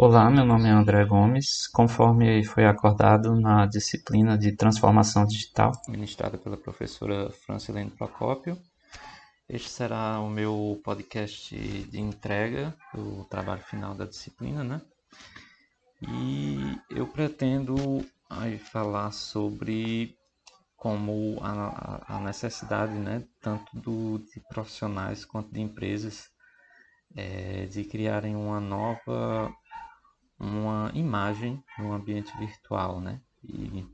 Olá, meu nome é André Gomes. Conforme foi acordado na disciplina de Transformação Digital, ministrada pela professora Francilene Procópio, este será o meu podcast de entrega do trabalho final da disciplina, né? E eu pretendo falar sobre como a, a necessidade, né, tanto do, de profissionais quanto de empresas, é, de criarem uma nova uma imagem no ambiente virtual, né? E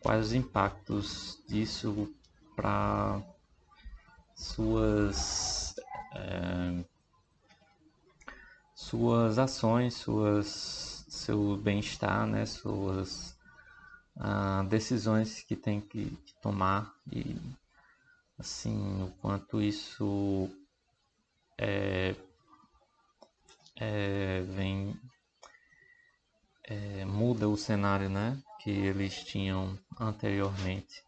quais os impactos disso para suas é, suas ações, suas seu bem-estar, né? Suas ah, decisões que tem que, que tomar e assim o quanto isso é, é, vem é, muda o cenário né, que eles tinham anteriormente.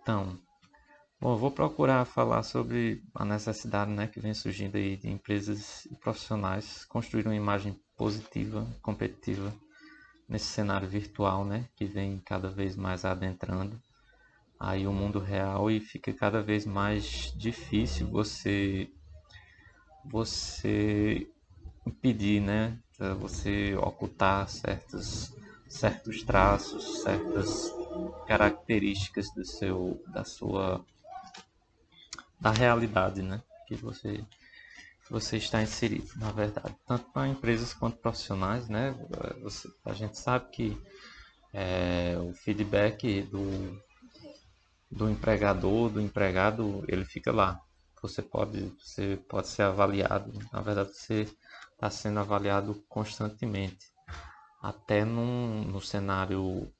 Então, bom, vou procurar falar sobre a necessidade né, que vem surgindo aí de empresas e profissionais construir uma imagem positiva, competitiva nesse cenário virtual, né, que vem cada vez mais adentrando aí o mundo real e fica cada vez mais difícil você você impedir, né, você ocultar certos, certos traços, certas características do seu, da sua, da realidade, né? Que você, você está inserido, na verdade, tanto para empresas quanto profissionais, né? Você, a gente sabe que é, o feedback do, do empregador, do empregado, ele fica lá. Você pode, você pode ser avaliado. Na verdade, você está sendo avaliado constantemente, até num, no cenário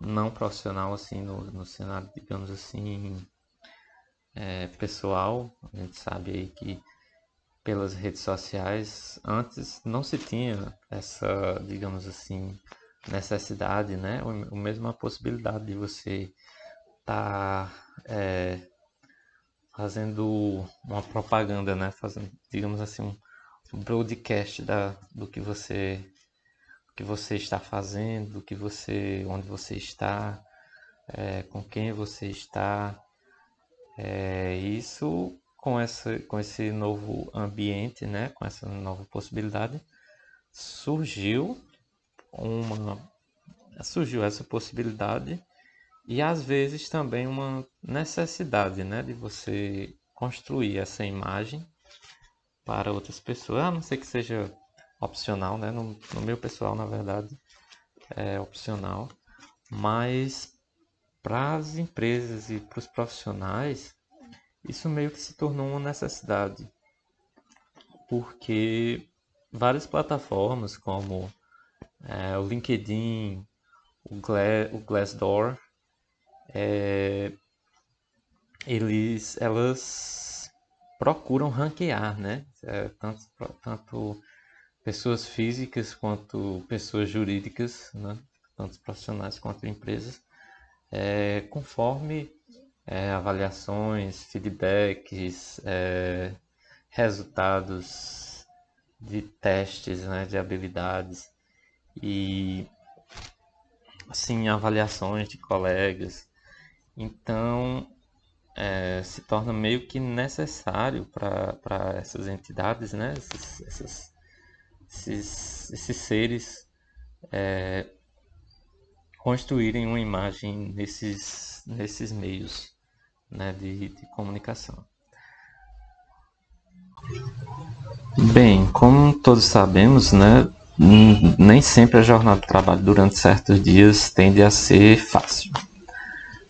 não profissional, assim, no, no cenário, digamos assim, é, pessoal. A gente sabe aí que pelas redes sociais, antes não se tinha essa, digamos assim, necessidade, né? Ou, mesmo a possibilidade de você estar tá, é, fazendo uma propaganda, né? Fazendo, digamos assim, um, broadcast da, do que você que você está fazendo, do que você, onde você está, é, com quem você está. É, isso com, essa, com esse novo ambiente, né, com essa nova possibilidade, surgiu uma surgiu essa possibilidade e às vezes também uma necessidade, né, de você construir essa imagem para outras pessoas, a não ser que seja opcional, né? No, no meu pessoal, na verdade, é opcional, mas para as empresas e para os profissionais, isso meio que se tornou uma necessidade, porque várias plataformas como é, o LinkedIn, o, Gla o Glassdoor, é, eles, elas procuram ranquear, né? É, tanto, tanto pessoas físicas quanto pessoas jurídicas, né? tanto profissionais quanto empresas, é, conforme é, avaliações, feedbacks, é, resultados de testes né, de habilidades e assim avaliações de colegas. Então é, se torna meio que necessário para essas entidades, né? esses, esses, esses, esses seres é, construírem uma imagem nesses, nesses meios né, de, de comunicação. Bem, como todos sabemos, né, nem sempre a jornada de trabalho durante certos dias tende a ser fácil.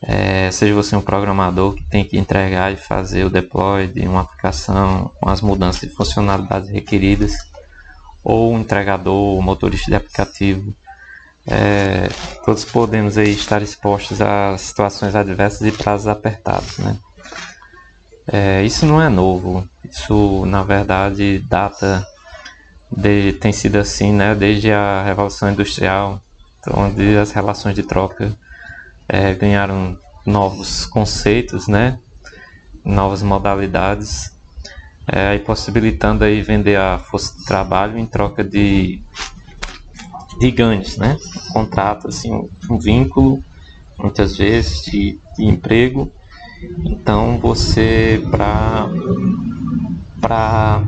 É, seja você um programador que tem que entregar e fazer o deploy de uma aplicação com as mudanças de funcionalidades requeridas, ou um entregador, um motorista de aplicativo, é, todos podemos aí estar expostos a situações adversas e prazos apertados. Né? É, isso não é novo, isso na verdade data de, tem sido assim né, desde a Revolução Industrial, onde as relações de troca é, ganharam novos conceitos, né? novas modalidades, é, possibilitando aí vender a força de trabalho em troca de de ganhos, né? Um contrato, assim, um, um vínculo, muitas vezes, de, de emprego. Então, você, para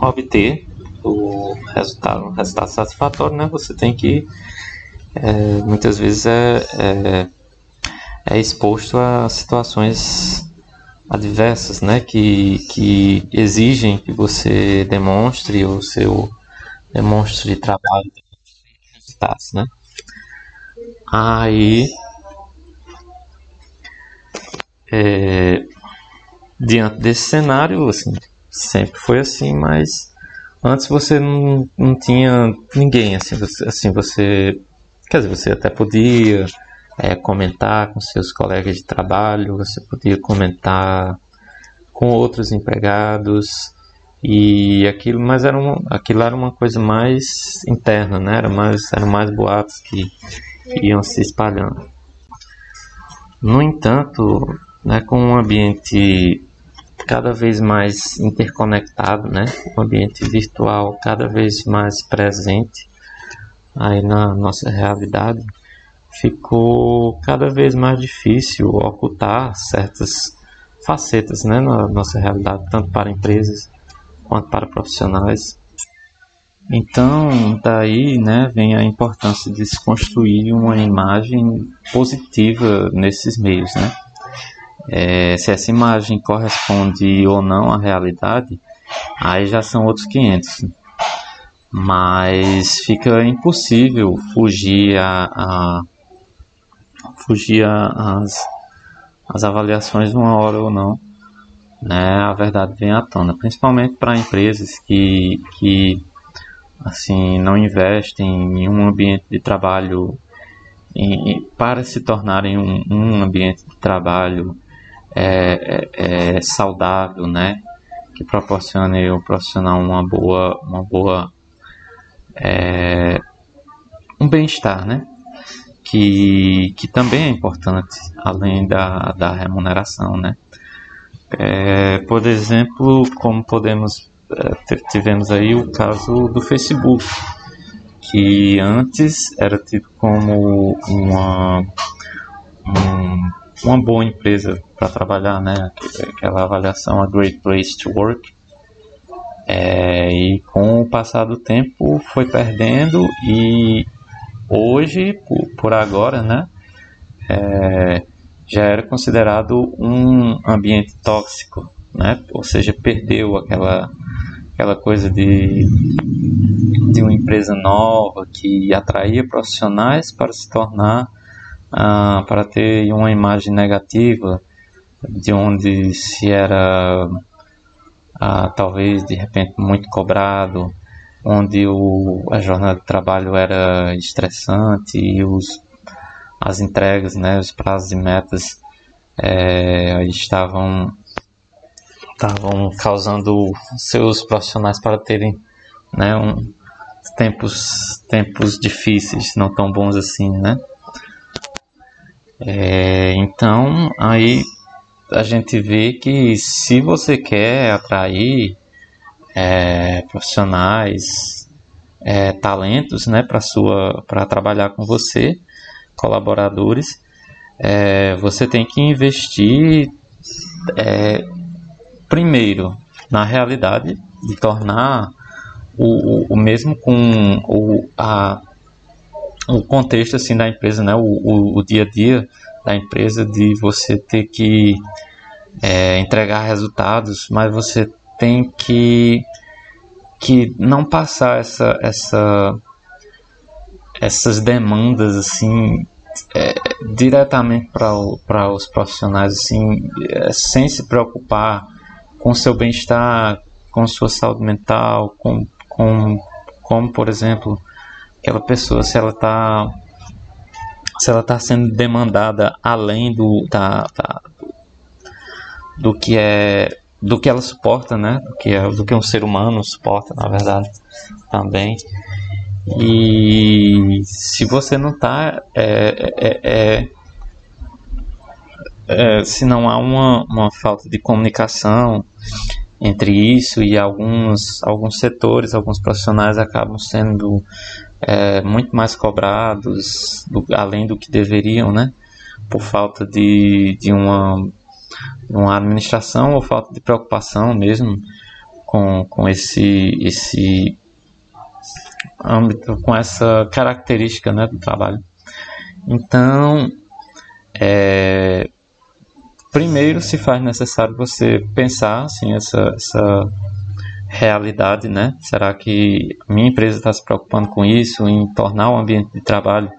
obter o resultado, um resultado satisfatório, né? Você tem que, é, muitas vezes, é, é, é exposto a situações adversas, né? Que, que exigem que você demonstre o seu demonstre trabalho, né? Aí, é, diante desse cenário, assim, sempre foi assim, mas antes você não, não tinha ninguém, assim, assim, você, quer dizer, você até podia é, comentar com seus colegas de trabalho, você podia comentar com outros empregados, e aquilo mas era uma, aquilo era uma coisa mais interna né? Era mais eram mais boatos que, que iam se espalhando. No entanto né com um ambiente cada vez mais interconectado né? Um ambiente virtual cada vez mais presente aí na nossa realidade ficou cada vez mais difícil ocultar certas facetas né na nossa realidade tanto para empresas quanto para profissionais. Então, daí né, vem a importância de se construir uma imagem positiva nesses meios. Né? É, se essa imagem corresponde ou não à realidade, aí já são outros 500. Mas fica impossível fugir a, a fugir as, as avaliações uma hora ou não né, a verdade vem à tona, principalmente para empresas que, que assim não investem em um ambiente de trabalho em, para se tornarem um, um, ambiente de trabalho é, é, é saudável, né, que proporcione ao profissional uma boa, uma boa é, um bem-estar, né, que, que também é importante além da, da remuneração, né. É, por exemplo, como podemos é, tivemos aí o caso do Facebook, que antes era tido como uma um, uma boa empresa para trabalhar, né? Aquela avaliação a Great Place to Work. É, e com o passar do tempo foi perdendo e hoje, por, por agora, né? É, já era considerado um ambiente tóxico, né? Ou seja, perdeu aquela aquela coisa de de uma empresa nova que atraía profissionais para se tornar ah, para ter uma imagem negativa de onde se era ah, talvez de repente muito cobrado onde o, a jornada de trabalho era estressante e os as entregas, né, os prazos e metas é, estavam estavam causando seus profissionais para terem né, um, tempos tempos difíceis, não tão bons assim, né? É, então aí a gente vê que se você quer atrair é, profissionais, é, talentos, né, para sua para trabalhar com você, colaboradores, é, você tem que investir é, primeiro na realidade de tornar o, o, o mesmo com o, a, o contexto assim da empresa, né, o, o, o dia a dia da empresa de você ter que é, entregar resultados, mas você tem que que não passar essa essa essas demandas assim é, diretamente para os profissionais, assim, é, sem se preocupar com seu bem-estar, com sua saúde mental, com, com como, por exemplo, aquela pessoa, se ela está se ela está sendo demandada além do, da, da, do que é do que ela suporta, né? Do que, é, do que um ser humano suporta, na verdade, também. E se você não está, é, é, é, é, se não há uma, uma falta de comunicação entre isso e alguns, alguns setores, alguns profissionais acabam sendo é, muito mais cobrados, do, além do que deveriam, né? Por falta de, de uma, uma administração ou falta de preocupação mesmo com, com esse, esse âmbito, com essa característica né, do trabalho. Então, é, primeiro se faz necessário você pensar assim, essa, essa realidade, né? Será que a minha empresa está se preocupando com isso, em tornar o ambiente de trabalho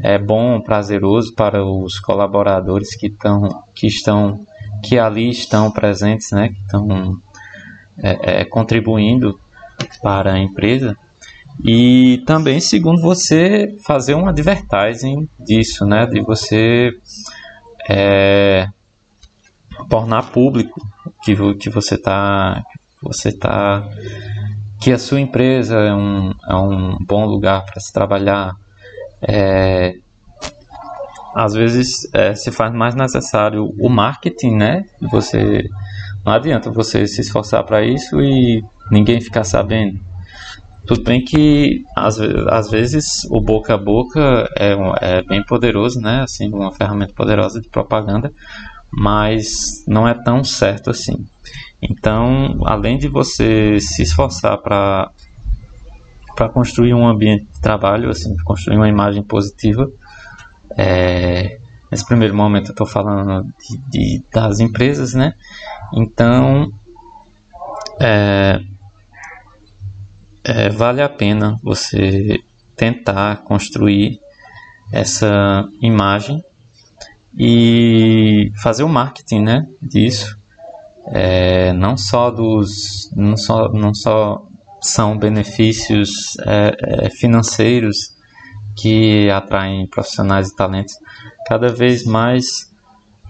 é bom, prazeroso para os colaboradores que, tão, que estão que ali estão presentes, né? Que estão é, é, contribuindo para a empresa. E também, segundo você, fazer um advertising disso, né? De você é, tornar público que, que você está você tá que a sua empresa é um, é um bom lugar para se trabalhar é, às vezes é, se faz mais necessário o marketing né você não adianta você se esforçar para isso e ninguém ficar sabendo tudo bem que às, às vezes o boca a boca é, é bem poderoso, né? Assim, uma ferramenta poderosa de propaganda, mas não é tão certo assim. Então, além de você se esforçar para para construir um ambiente de trabalho, assim, construir uma imagem positiva, é, nesse primeiro momento eu estou falando de, de, das empresas, né? Então, é, é, vale a pena você tentar construir essa imagem e fazer o marketing né, disso. É, não só dos não só, não só são benefícios é, é financeiros que atraem profissionais e talentos cada vez mais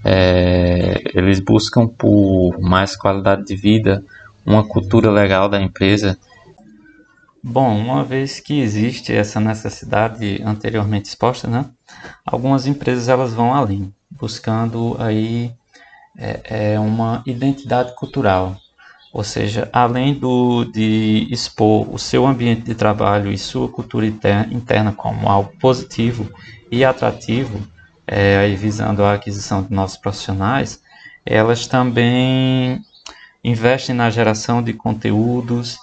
é, eles buscam por mais qualidade de vida uma cultura legal da empresa Bom, uma vez que existe essa necessidade anteriormente exposta, né, algumas empresas elas vão além, buscando aí é, é uma identidade cultural, ou seja, além do, de expor o seu ambiente de trabalho e sua cultura interna como algo positivo e atrativo, é, visando a aquisição de novos profissionais, elas também investem na geração de conteúdos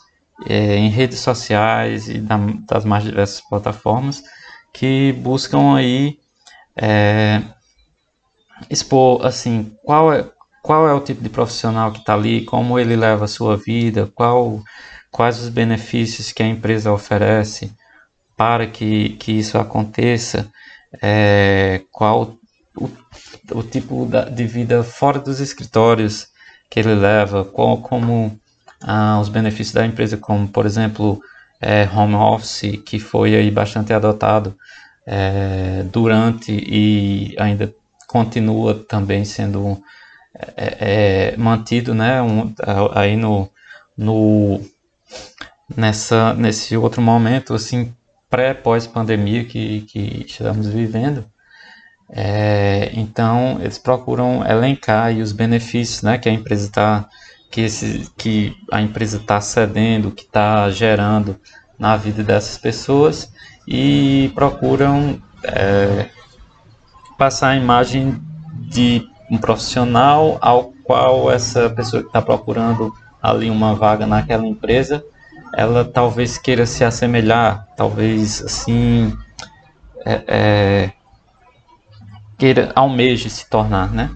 é, em redes sociais e da, das mais diversas plataformas que buscam aí é, expor assim qual é qual é o tipo de profissional que está ali, como ele leva a sua vida, qual, quais os benefícios que a empresa oferece para que, que isso aconteça, é, qual o, o tipo de vida fora dos escritórios que ele leva, qual, como ah, os benefícios da empresa, como por exemplo é, home office, que foi aí bastante adotado é, durante e ainda continua também sendo é, é mantido, né, um, aí no, no nessa nesse outro momento assim pré pós pandemia que, que estamos vivendo é, então eles procuram elencar os benefícios né, que a empresa está que, esse, que a empresa está cedendo, que está gerando na vida dessas pessoas e procuram é, passar a imagem de um profissional ao qual essa pessoa que está procurando ali uma vaga naquela empresa, ela talvez queira se assemelhar, talvez assim é, é, queira almeje se tornar, né?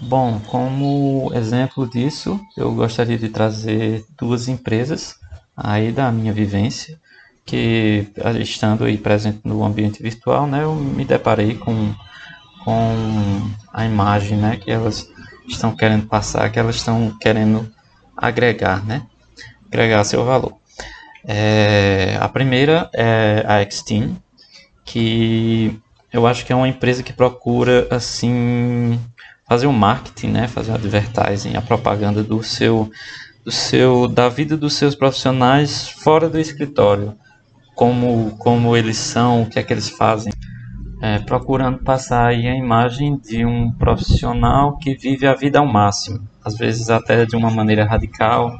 Bom, como exemplo disso, eu gostaria de trazer duas empresas aí da minha vivência, que estando aí presente no ambiente virtual, né, eu me deparei com, com a imagem, né, que elas estão querendo passar, que elas estão querendo agregar, né, agregar seu valor. É, a primeira é a Xteam, que eu acho que é uma empresa que procura assim fazer o marketing, né, fazer o advertising, a propaganda do seu, do seu, da vida dos seus profissionais fora do escritório, como, como eles são, o que é que eles fazem, é, procurando passar aí a imagem de um profissional que vive a vida ao máximo, às vezes até de uma maneira radical,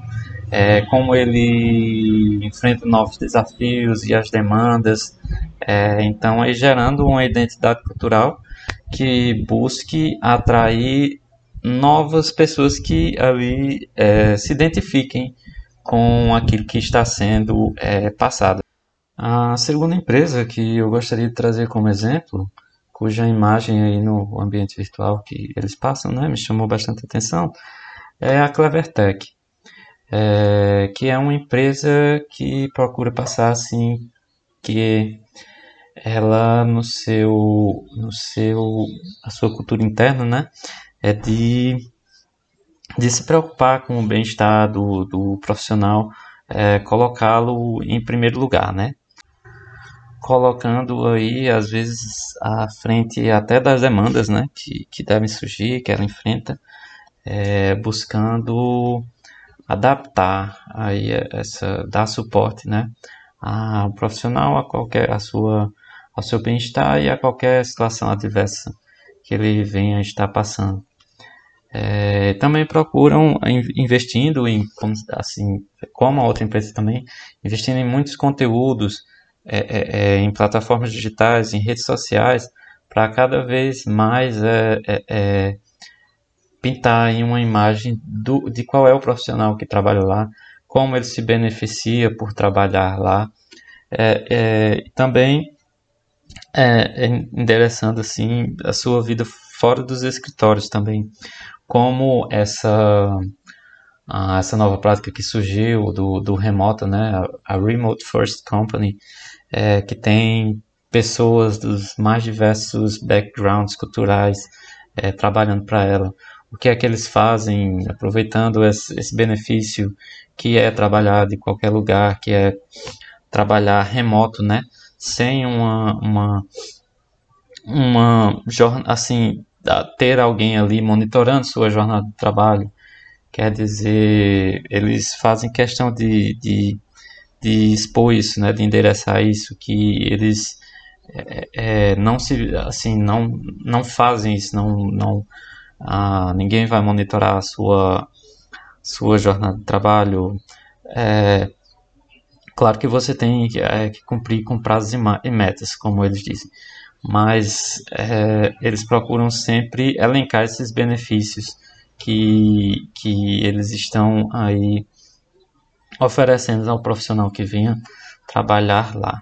é, como ele enfrenta novos desafios e as demandas. É, então, aí gerando uma identidade cultural que busque atrair novas pessoas que ali é, se identifiquem com aquilo que está sendo é, passado. A segunda empresa que eu gostaria de trazer como exemplo, cuja imagem aí no ambiente virtual que eles passam, né, me chamou bastante atenção, é a Clevertech, é, que é uma empresa que procura passar assim que ela no seu no seu a sua cultura interna, né, é de de se preocupar com o bem-estar do, do profissional, é, colocá-lo em primeiro lugar, né? Colocando aí, às vezes, à frente até das demandas, né? Que, que devem surgir, que ela enfrenta, é, buscando adaptar aí essa, dar suporte, né? Ao profissional, a qualquer, a sua, ao seu bem-estar e a qualquer situação adversa que ele venha estar passando. É, também procuram investindo em assim como a outra empresa também investindo em muitos conteúdos é, é, é em plataformas digitais em redes sociais para cada vez mais é, é, pintar em uma imagem do, de qual é o profissional que trabalha lá como ele se beneficia por trabalhar lá também endereçando assim a sua vida fora dos escritórios também como essa essa nova prática que surgiu do, do remoto, né, a, a Remote First Company, é, que tem pessoas dos mais diversos backgrounds culturais é, trabalhando para ela. O que é que eles fazem, aproveitando esse, esse benefício que é trabalhar de qualquer lugar, que é trabalhar remoto, né, sem uma uma uma assim ter alguém ali monitorando sua jornada de trabalho. Quer dizer, eles fazem questão de, de, de expor isso, né, de endereçar isso, que eles é, é, não se assim não não fazem isso, não não ah, ninguém vai monitorar a sua sua jornada de trabalho. É, claro que você tem que, é, que cumprir com prazos e metas, como eles dizem mas é, eles procuram sempre elencar esses benefícios que, que eles estão aí oferecendo ao profissional que venha trabalhar lá.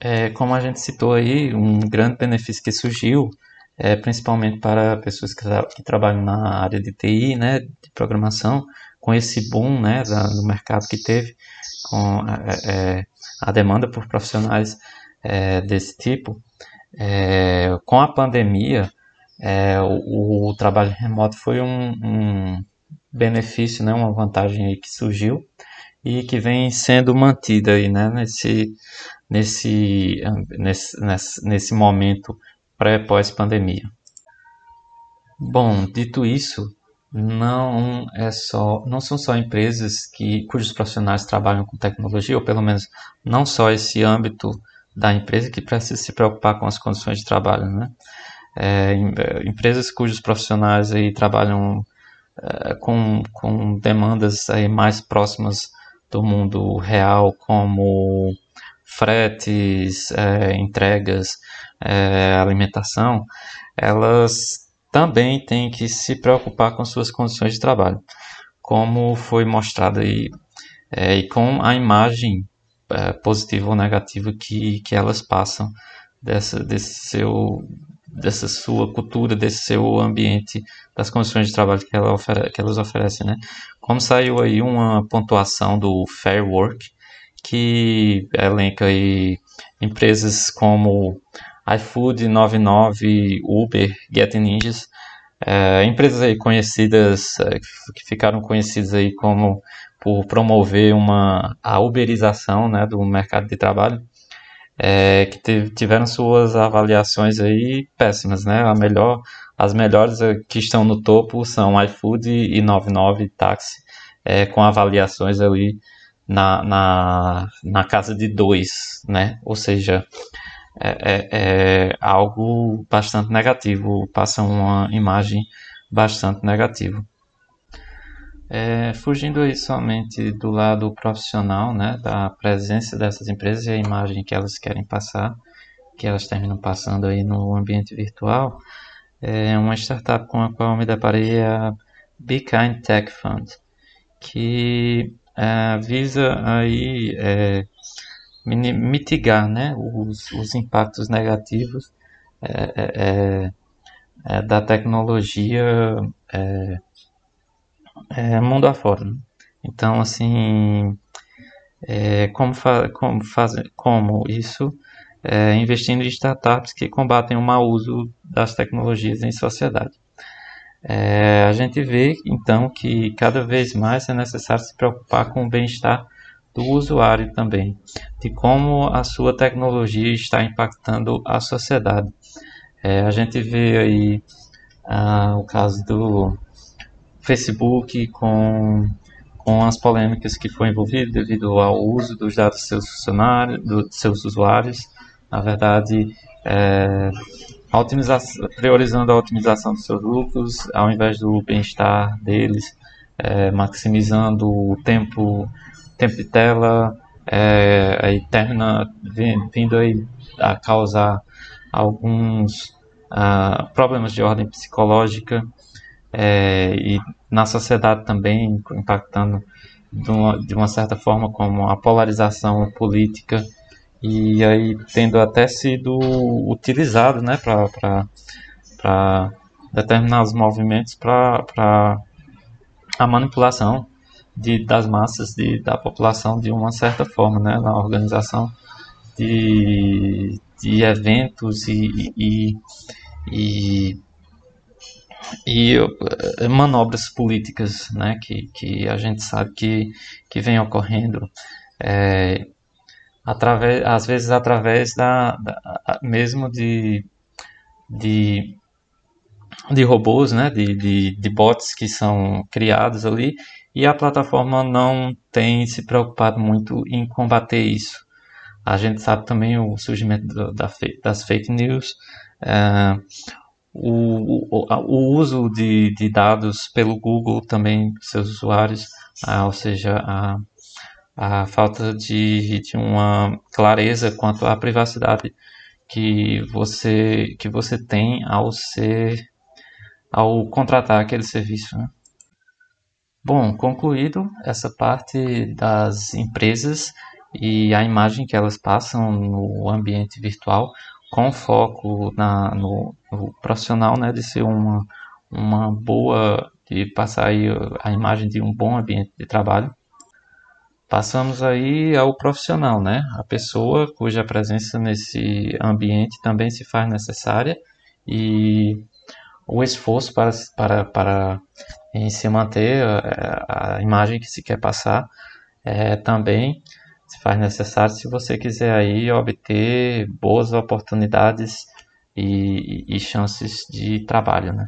É, como a gente citou aí, um grande benefício que surgiu, é, principalmente para pessoas que, que, trabalham na área de TI, né, de programação, com esse boom né, da, do mercado que teve, com é, é a demanda por profissionais é, desse tipo, é, com a pandemia, é, o, o, trabalho remoto foi um, um, benefício, né, uma vantagem aí que surgiu e que vem sendo mantida aí, né, nesse, nesse, nesse, nesse, momento pré-pós-pandemia. Bom, dito isso, não é só, não são só empresas que cujos profissionais trabalham com tecnologia, ou pelo menos não só esse âmbito da empresa que precisa se preocupar com as condições de trabalho, né? É, é, empresas cujos profissionais aí trabalham é, com, com demandas aí mais próximas do mundo real, como fretes, é, entregas, é, alimentação, elas também têm que se preocupar com suas condições de trabalho, como foi mostrado aí, é, e com a imagem é, positiva ou negativa que, que elas passam dessa, desse seu, dessa sua cultura, desse seu ambiente, das condições de trabalho que, ela ofere, que elas oferecem, né? Como saiu aí uma pontuação do Fair Work, que elenca aí empresas como iFood, 99, Uber, Get Ninjas, é, empresas aí conhecidas, é, que ficaram conhecidas aí como por promover uma, a uberização né, do mercado de trabalho, é, que tiveram suas avaliações aí péssimas, né? A melhor, as melhores que estão no topo são iFood e 99 Táxi, é, com avaliações ali na, na, na casa de 2, né? Ou seja, é, é, é, algo bastante negativo, passa uma imagem bastante negativa. É, fugindo aí somente do lado profissional, né, da presença dessas empresas e a imagem que elas querem passar, que elas terminam passando aí no ambiente virtual, é uma startup com a qual me deparei é a Be Kind Tech Fund, que é, visa aí é, mitigar né, os, os impactos negativos é, é, é, é da tecnologia mundo afora. Né? Então, assim, como, fa como, faz como isso investindo em startups que combatem o mau uso das tecnologias em sociedade. É, a gente vê então que cada vez mais é necessário se preocupar com o bem-estar do usuário também, de como a sua tecnologia está impactando a sociedade. É, a gente vê aí ah, o caso do Facebook com, com as polêmicas que foi envolvido devido ao uso dos dados dos seus funcionários, dos seus usuários. Na verdade, é, a priorizando a otimização dos seus lucros ao invés do bem-estar deles, é, maximizando o tempo, tempo de tela, é, aí termina vindo aí a causar alguns uh, problemas de ordem psicológica é, e na sociedade também impactando de uma, de uma certa forma como a polarização política e aí tendo até sido utilizado né, para determinados movimentos para a manipulação de, das massas de, da população de uma certa forma, né, na organização de, de eventos e, e, e, e eh, manobras políticas né, que, que a gente sabe que, que vem ocorrendo. É, através, às vezes através da, da mesmo de, de, de robôs, né, de, de, de bots que são criados ali, e a plataforma não tem se preocupado muito em combater isso. A gente sabe também o surgimento da, das fake news, é, o, o, o, uso de, de dados pelo Google também, seus usuários, ah, ou seja, a, a falta de, de uma clareza quanto à privacidade que você que você tem ao ser ao contratar aquele serviço. Né? Bom, concluído essa parte das empresas e a imagem que elas passam no ambiente virtual, com foco na, no, no profissional, né, de ser uma, uma boa, de passar aí a imagem de um bom ambiente de trabalho. Passamos aí ao profissional, né? A pessoa cuja presença nesse ambiente também se faz necessária e o esforço para, para, para em se manter a, a imagem que se quer passar é, também se faz necessário se você quiser aí obter boas oportunidades e, e chances de trabalho, né?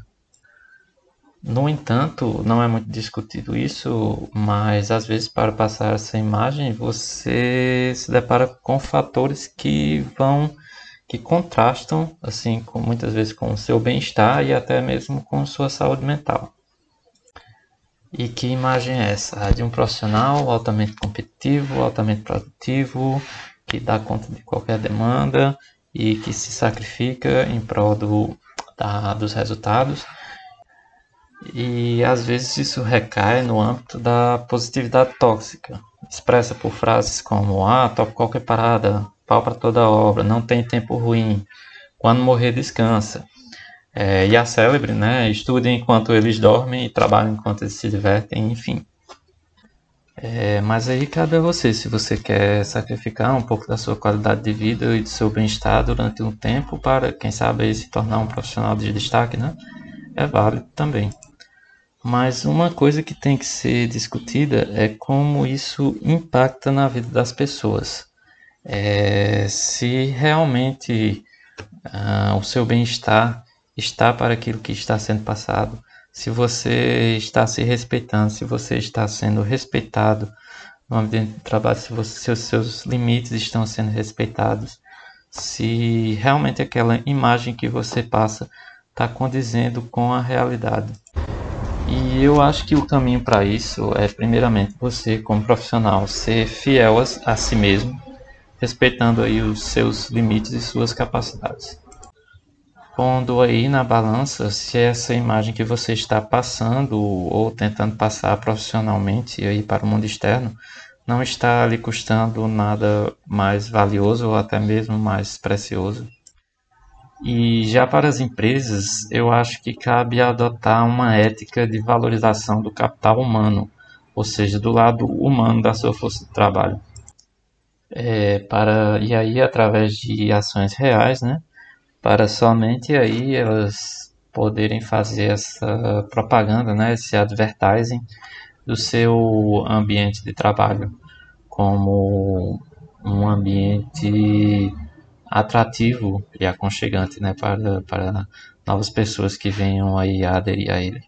No entanto, não é muito discutido isso, mas às vezes para passar essa imagem você se depara com fatores que vão que contrastam assim com muitas vezes com o seu bem-estar e até mesmo com sua saúde mental. E que imagem é essa? De um profissional altamente competitivo, altamente produtivo, que dá conta de qualquer demanda e que se sacrifica em prol do, da, dos resultados e às vezes isso recai no âmbito da positividade tóxica, expressa por frases como: Ah, topo qualquer parada, pau para toda obra, não tem tempo ruim, quando morrer descansa. É, e a célebre, né? Estude enquanto eles dormem e trabalhe enquanto eles se divertem, enfim. É, mas aí cabe a você, se você quer sacrificar um pouco da sua qualidade de vida e do seu bem-estar durante um tempo para, quem sabe, se tornar um profissional de destaque, né? É válido também. Mas uma coisa que tem que ser discutida é como isso impacta na vida das pessoas. É, se realmente ah, o seu bem-estar está para aquilo que está sendo passado, se você está se respeitando, se você está sendo respeitado no ambiente de trabalho, se você, seus, seus limites estão sendo respeitados, se realmente aquela imagem que você passa está condizendo com a realidade. E eu acho que o caminho para isso é, primeiramente, você, como profissional, ser fiel a, a si mesmo, respeitando aí os seus limites e suas capacidades. Pondo aí na balança se essa imagem que você está passando ou tentando passar profissionalmente aí para o mundo externo não está lhe custando nada mais valioso ou até mesmo mais precioso. E já para as empresas, eu acho que cabe adotar uma ética de valorização do capital humano, ou seja, do lado humano da sua força de trabalho. É, para, e aí, através de ações reais, né, para somente aí elas poderem fazer essa propaganda, né, esse advertising do seu ambiente de trabalho como um ambiente atrativo e aconchegante né, para, para novas pessoas que venham aí aderir a ele.